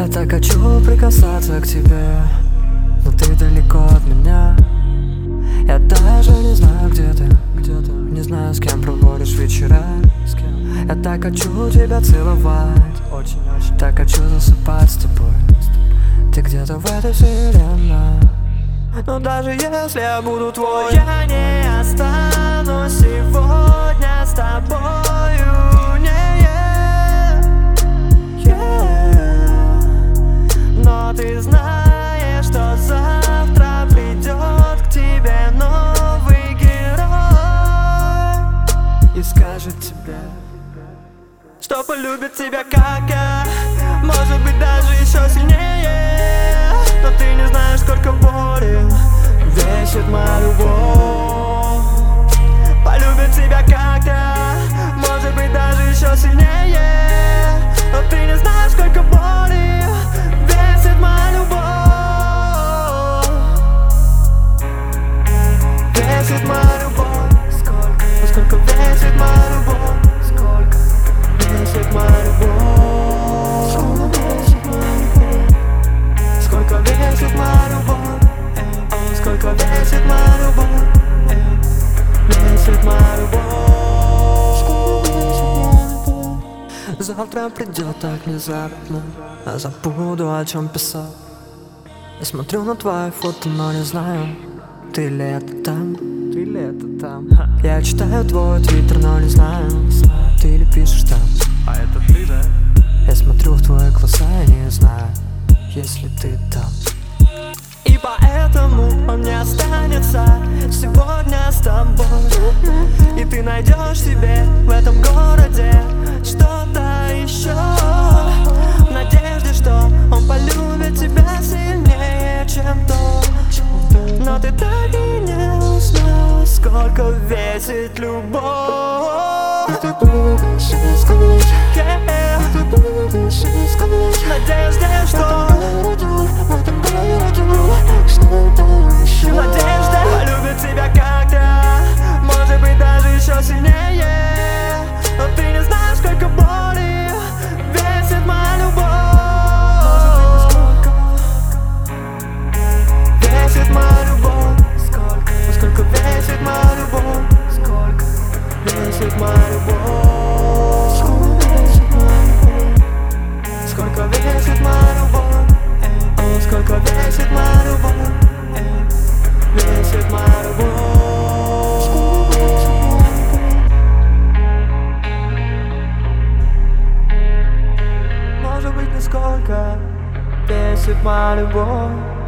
Я так хочу прикасаться к тебе Но ты далеко от меня. Я даже не знаю, где ты, где ты. Не знаю, с кем проводишь вечера с кем. Я так хочу тебя целовать Очень-очень. Так хочу засыпать с тобой. Ты где-то в этой вселенной. Но даже если я буду твой Я не останусь сегодня с тобою И скажет тебе Что полюбит тебя как я. Может быть даже еще сильнее Сколько весит моя любовь Весит моя любовь Завтра придет так внезапно А забуду, о чем писал Я смотрю на твои фото, но не знаю Ты ли это там? Ты ли это там? Я читаю твой твиттер, но не знаю Ты ли пишешь там? А это ты, да? Я смотрю в твои глаза и не знаю Если ты там И поэтому останется Сегодня с тобой. И ты найдешь себе в этом городе Что-то еще В надежде, что он полюбит тебя сильнее, чем то Но ты так и не узнал Сколько весит любовь. Ты будешь искать, Может быть, нисколько Весит моя любовь